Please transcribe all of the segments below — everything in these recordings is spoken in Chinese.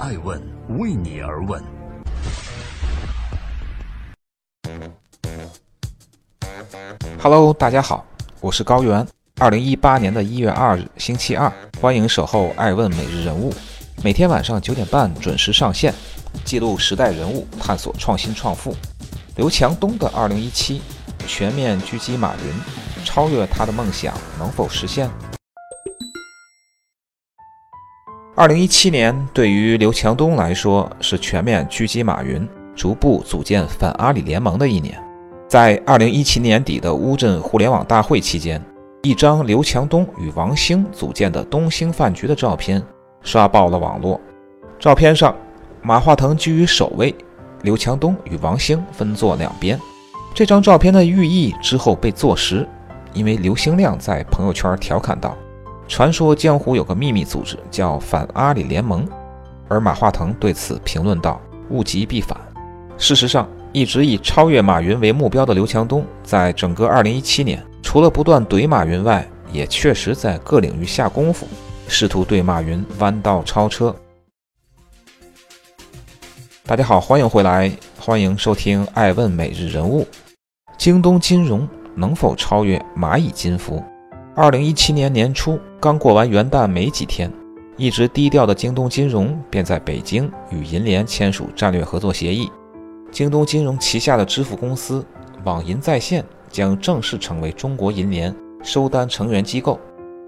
爱问为你而问。Hello，大家好，我是高原。二零一八年的一月二日，星期二，欢迎守候爱问每日人物，每天晚上九点半准时上线，记录时代人物，探索创新创富。刘强东的二零一七全面狙击马云，超越他的梦想能否实现？二零一七年对于刘强东来说是全面狙击马云，逐步组建反阿里联盟的一年。在二零一七年底的乌镇互联网大会期间，一张刘强东与王兴组建的东兴饭局的照片刷爆了网络。照片上，马化腾居于首位，刘强东与王兴分坐两边。这张照片的寓意之后被坐实，因为刘兴亮在朋友圈调侃道。传说江湖有个秘密组织叫反阿里联盟，而马化腾对此评论道：“物极必反。”事实上，一直以超越马云为目标的刘强东，在整个2017年，除了不断怼马云外，也确实在各领域下功夫，试图对马云弯道超车。大家好，欢迎回来，欢迎收听《爱问每日人物》。京东金融能否超越蚂蚁金服？二零一七年年初，刚过完元旦没几天，一直低调的京东金融便在北京与银联签署战略合作协议。京东金融旗下的支付公司网银在线将正式成为中国银联收单成员机构。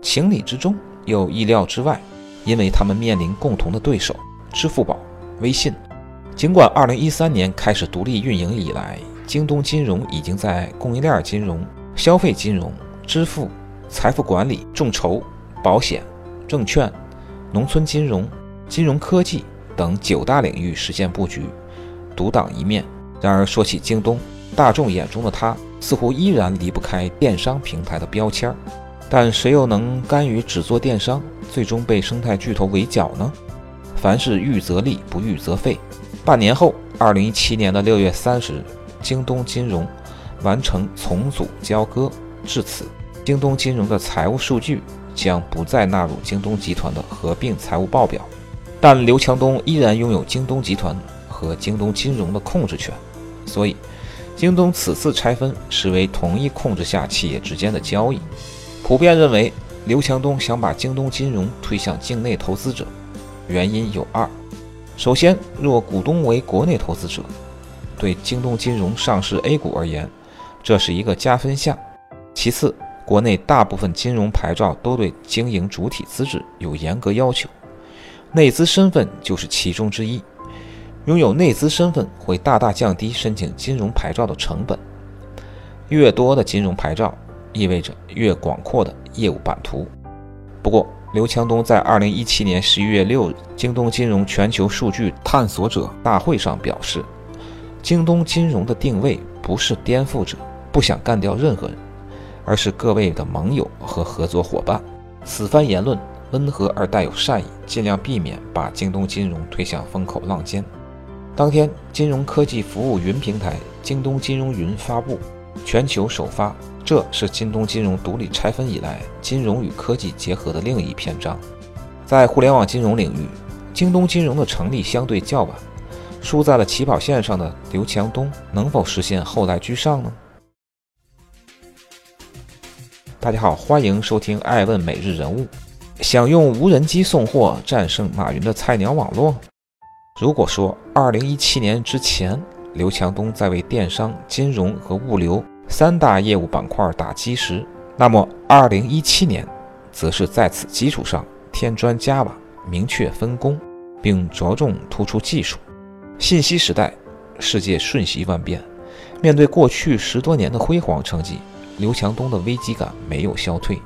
情理之中，又意料之外，因为他们面临共同的对手——支付宝、微信。尽管二零一三年开始独立运营以来，京东金融已经在供应链金融、消费金融、支付。财富管理、众筹、保险、证券、农村金融、金融科技等九大领域实现布局，独当一面。然而，说起京东，大众眼中的它似乎依然离不开电商平台的标签儿。但谁又能甘于只做电商，最终被生态巨头围剿呢？凡事预则立，不预则废。半年后，二零一七年的六月三十日，京东金融完成重组交割，至此。京东金融的财务数据将不再纳入京东集团的合并财务报表，但刘强东依然拥有京东集团和京东金融的控制权，所以京东此次拆分实为同一控制下企业之间的交易。普遍认为，刘强东想把京东金融推向境内投资者，原因有二：首先，若股东为国内投资者，对京东金融上市 A 股而言，这是一个加分项；其次，国内大部分金融牌照都对经营主体资质有严格要求，内资身份就是其中之一。拥有内资身份会大大降低申请金融牌照的成本。越多的金融牌照，意味着越广阔的业务版图。不过，刘强东在二零一七年十一月六日京东金融全球数据探索者大会上表示，京东金融的定位不是颠覆者，不想干掉任何人。而是各位的盟友和合作伙伴。此番言论温和而带有善意，尽量避免把京东金融推向风口浪尖。当天，金融科技服务云平台京东金融云发布全球首发，这是京东金融独立拆分以来金融与科技结合的另一篇章。在互联网金融领域，京东金融的成立相对较晚，输在了起跑线上的刘强东能否实现后来居上呢？大家好，欢迎收听《爱问每日人物》。想用无人机送货战胜马云的菜鸟网络？如果说2017年之前，刘强东在为电商、金融和物流三大业务板块打基石，那么2017年，则是在此基础上添砖加瓦，明确分工，并着重突出技术。信息时代，世界瞬息万变，面对过去十多年的辉煌成绩。刘强东的危机感没有消退。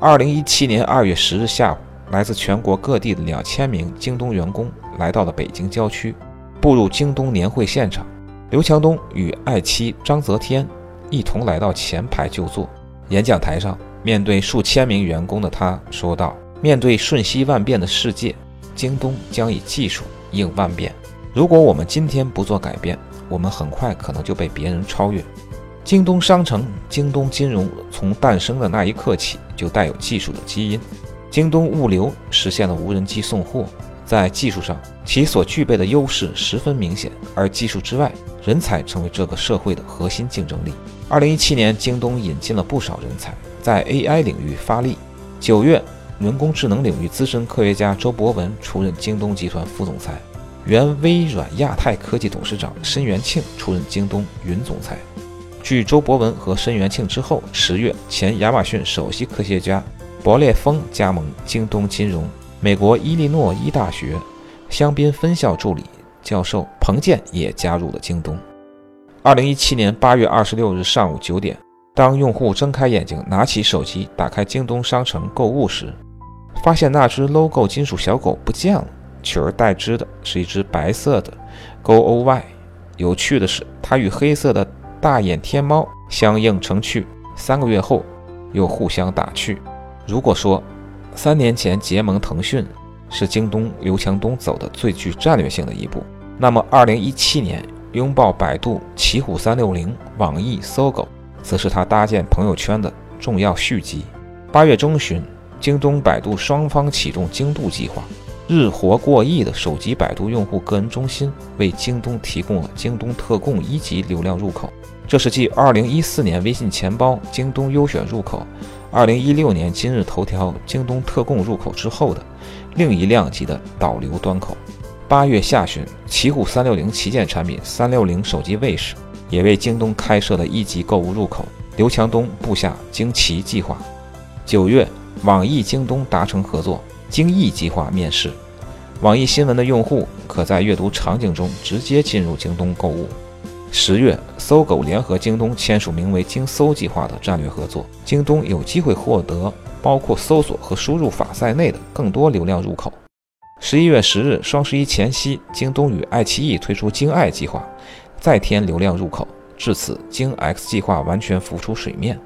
二零一七年二月十日下午，来自全国各地的两千名京东员工来到了北京郊区，步入京东年会现场。刘强东与爱妻张泽天一同来到前排就座。演讲台上，面对数千名员工的他说道：“面对瞬息万变的世界，京东将以技术应万变。如果我们今天不做改变，我们很快可能就被别人超越。”京东商城、京东金融从诞生的那一刻起就带有技术的基因。京东物流实现了无人机送货，在技术上，其所具备的优势十分明显，而技术之外，人才成为这个社会的核心竞争力。二零一七年，京东引进了不少人才，在 AI 领域发力。九月，人工智能领域资深科学家周博文出任京东集团副总裁，原微软亚太科技董事长申元庆出任京东云总裁。继周博文和申元庆之后，十月前亚马逊首席科学家博列峰加盟京东金融。美国伊利诺伊大学香槟分校助理教授彭健也加入了京东。二零一七年八月二十六日上午九点，当用户睁开眼睛，拿起手机，打开京东商城购物时，发现那只 logo 金属小狗不见了，取而代之的是一只白色的 Go O Y。有趣的是，它与黑色的。大眼天猫相映成趣，三个月后又互相打趣。如果说三年前结盟腾讯是京东刘强东走的最具战略性的一步，那么二零一七年拥抱百度、奇虎三六零、网易、搜狗，则是他搭建朋友圈的重要续集。八月中旬，京东、百度双方启动京度计划，日活过亿的手机百度用户个人中心为京东提供了京东特供一级流量入口。这是继2014年微信钱包、京东优选入口、2016年今日头条、京东特供入口之后的另一量级的导流端口。八月下旬，奇虎360旗舰产品360手机卫士也为京东开设了一级购物入口。刘强东布下京奇计划。九月，网易京东达成合作，京易计划面世。网易新闻的用户可在阅读场景中直接进入京东购物。十月，搜狗联合京东签署名为“京搜计划”的战略合作，京东有机会获得包括搜索和输入法在内的更多流量入口。十一月十日，双十一前夕，京东与爱奇艺推出“京爱计划”，再添流量入口，至此“京 X 计划”完全浮出水面。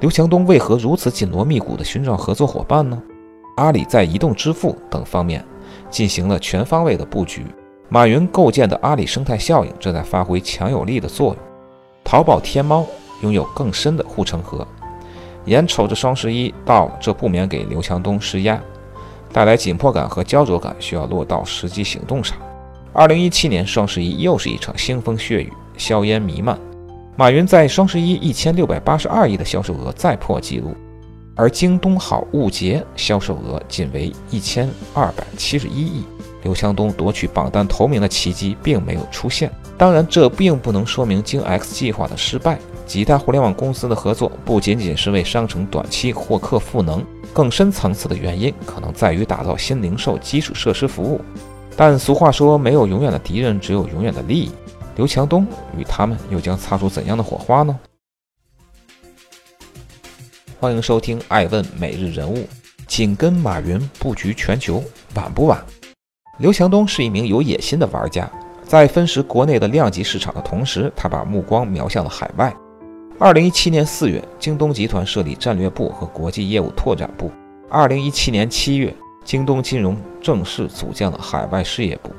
刘强东为何如此紧锣密鼓地寻找合作伙伴呢？阿里在移动支付等方面进行了全方位的布局。马云构建的阿里生态效应正在发挥强有力的作用，淘宝、天猫拥有更深的护城河。眼瞅着双十一到，这不免给刘强东施压，带来紧迫感和焦灼感，需要落到实际行动上。二零一七年双十一又是一场腥风血雨，硝烟弥漫。马云在双十一一千六百八十二亿的销售额再破纪录，而京东好物节销售额仅为一千二百七十一亿。刘强东夺取榜单头名的奇迹并没有出现，当然，这并不能说明京 X 计划的失败。几大互联网公司的合作不仅仅是为商城短期获客赋能，更深层次的原因可能在于打造新零售基础设施服务。但俗话说，没有永远的敌人，只有永远的利益。刘强东与他们又将擦出怎样的火花呢？欢迎收听《爱问每日人物》，紧跟马云布局全球，晚不晚？刘强东是一名有野心的玩家，在分食国内的量级市场的同时，他把目光瞄向了海外。二零一七年四月，京东集团设立战略部和国际业务拓展部。二零一七年七月，京东金融正式组建了海外事业部。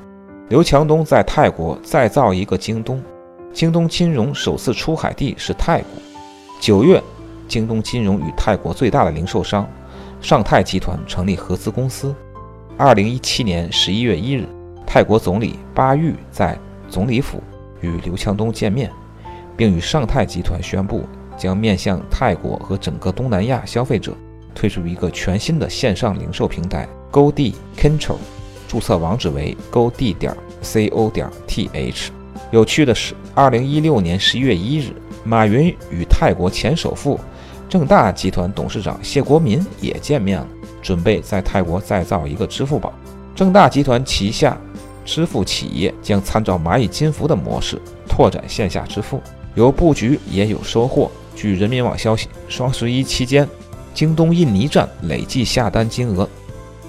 刘强东在泰国再造一个京东，京东金融首次出海地是泰国。九月，京东金融与泰国最大的零售商上泰集团成立合资公司。二零一七年十一月一日，泰国总理巴育在总理府与刘强东见面，并与上泰集团宣布将面向泰国和整个东南亚消费者推出一个全新的线上零售平台 GoD Control，注册网址为 GoD 点 Co 点 Th。有趣的是，二零一六年十一月一日，马云与泰国前首富正大集团董事长谢国民也见面了。准备在泰国再造一个支付宝，正大集团旗下支付企业将参照蚂蚁金服的模式拓展线下支付，有布局也有收获。据人民网消息，双十一期间，京东印尼站累计下单金额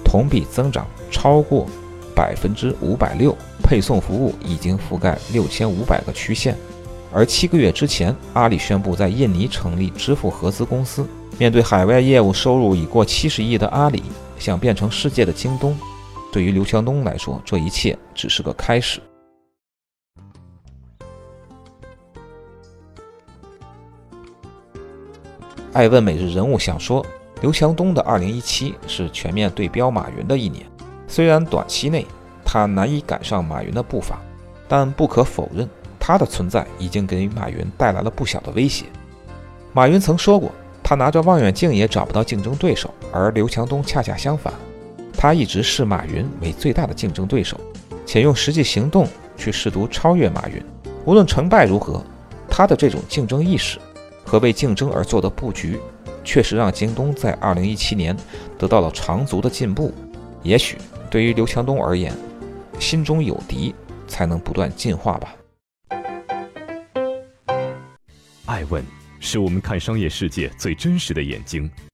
同比增长超过百分之五百六，配送服务已经覆盖六千五百个区县。而七个月之前，阿里宣布在印尼成立支付合资公司。面对海外业务收入已过七十亿的阿里，想变成世界的京东，对于刘强东来说，这一切只是个开始。爱问每日人物想说，刘强东的二零一七是全面对标马云的一年。虽然短期内他难以赶上马云的步伐，但不可否认，他的存在已经给马云带来了不小的威胁。马云曾说过，他拿着望远镜也找不到竞争对手，而刘强东恰恰相反，他一直视马云为最大的竞争对手，且用实际行动去试图超越马云。无论成败如何，他的这种竞争意识和为竞争而做的布局，确实让京东在2017年得到了长足的进步。也许对于刘强东而言，心中有敌，才能不断进化吧。爱问是我们看商业世界最真实的眼睛。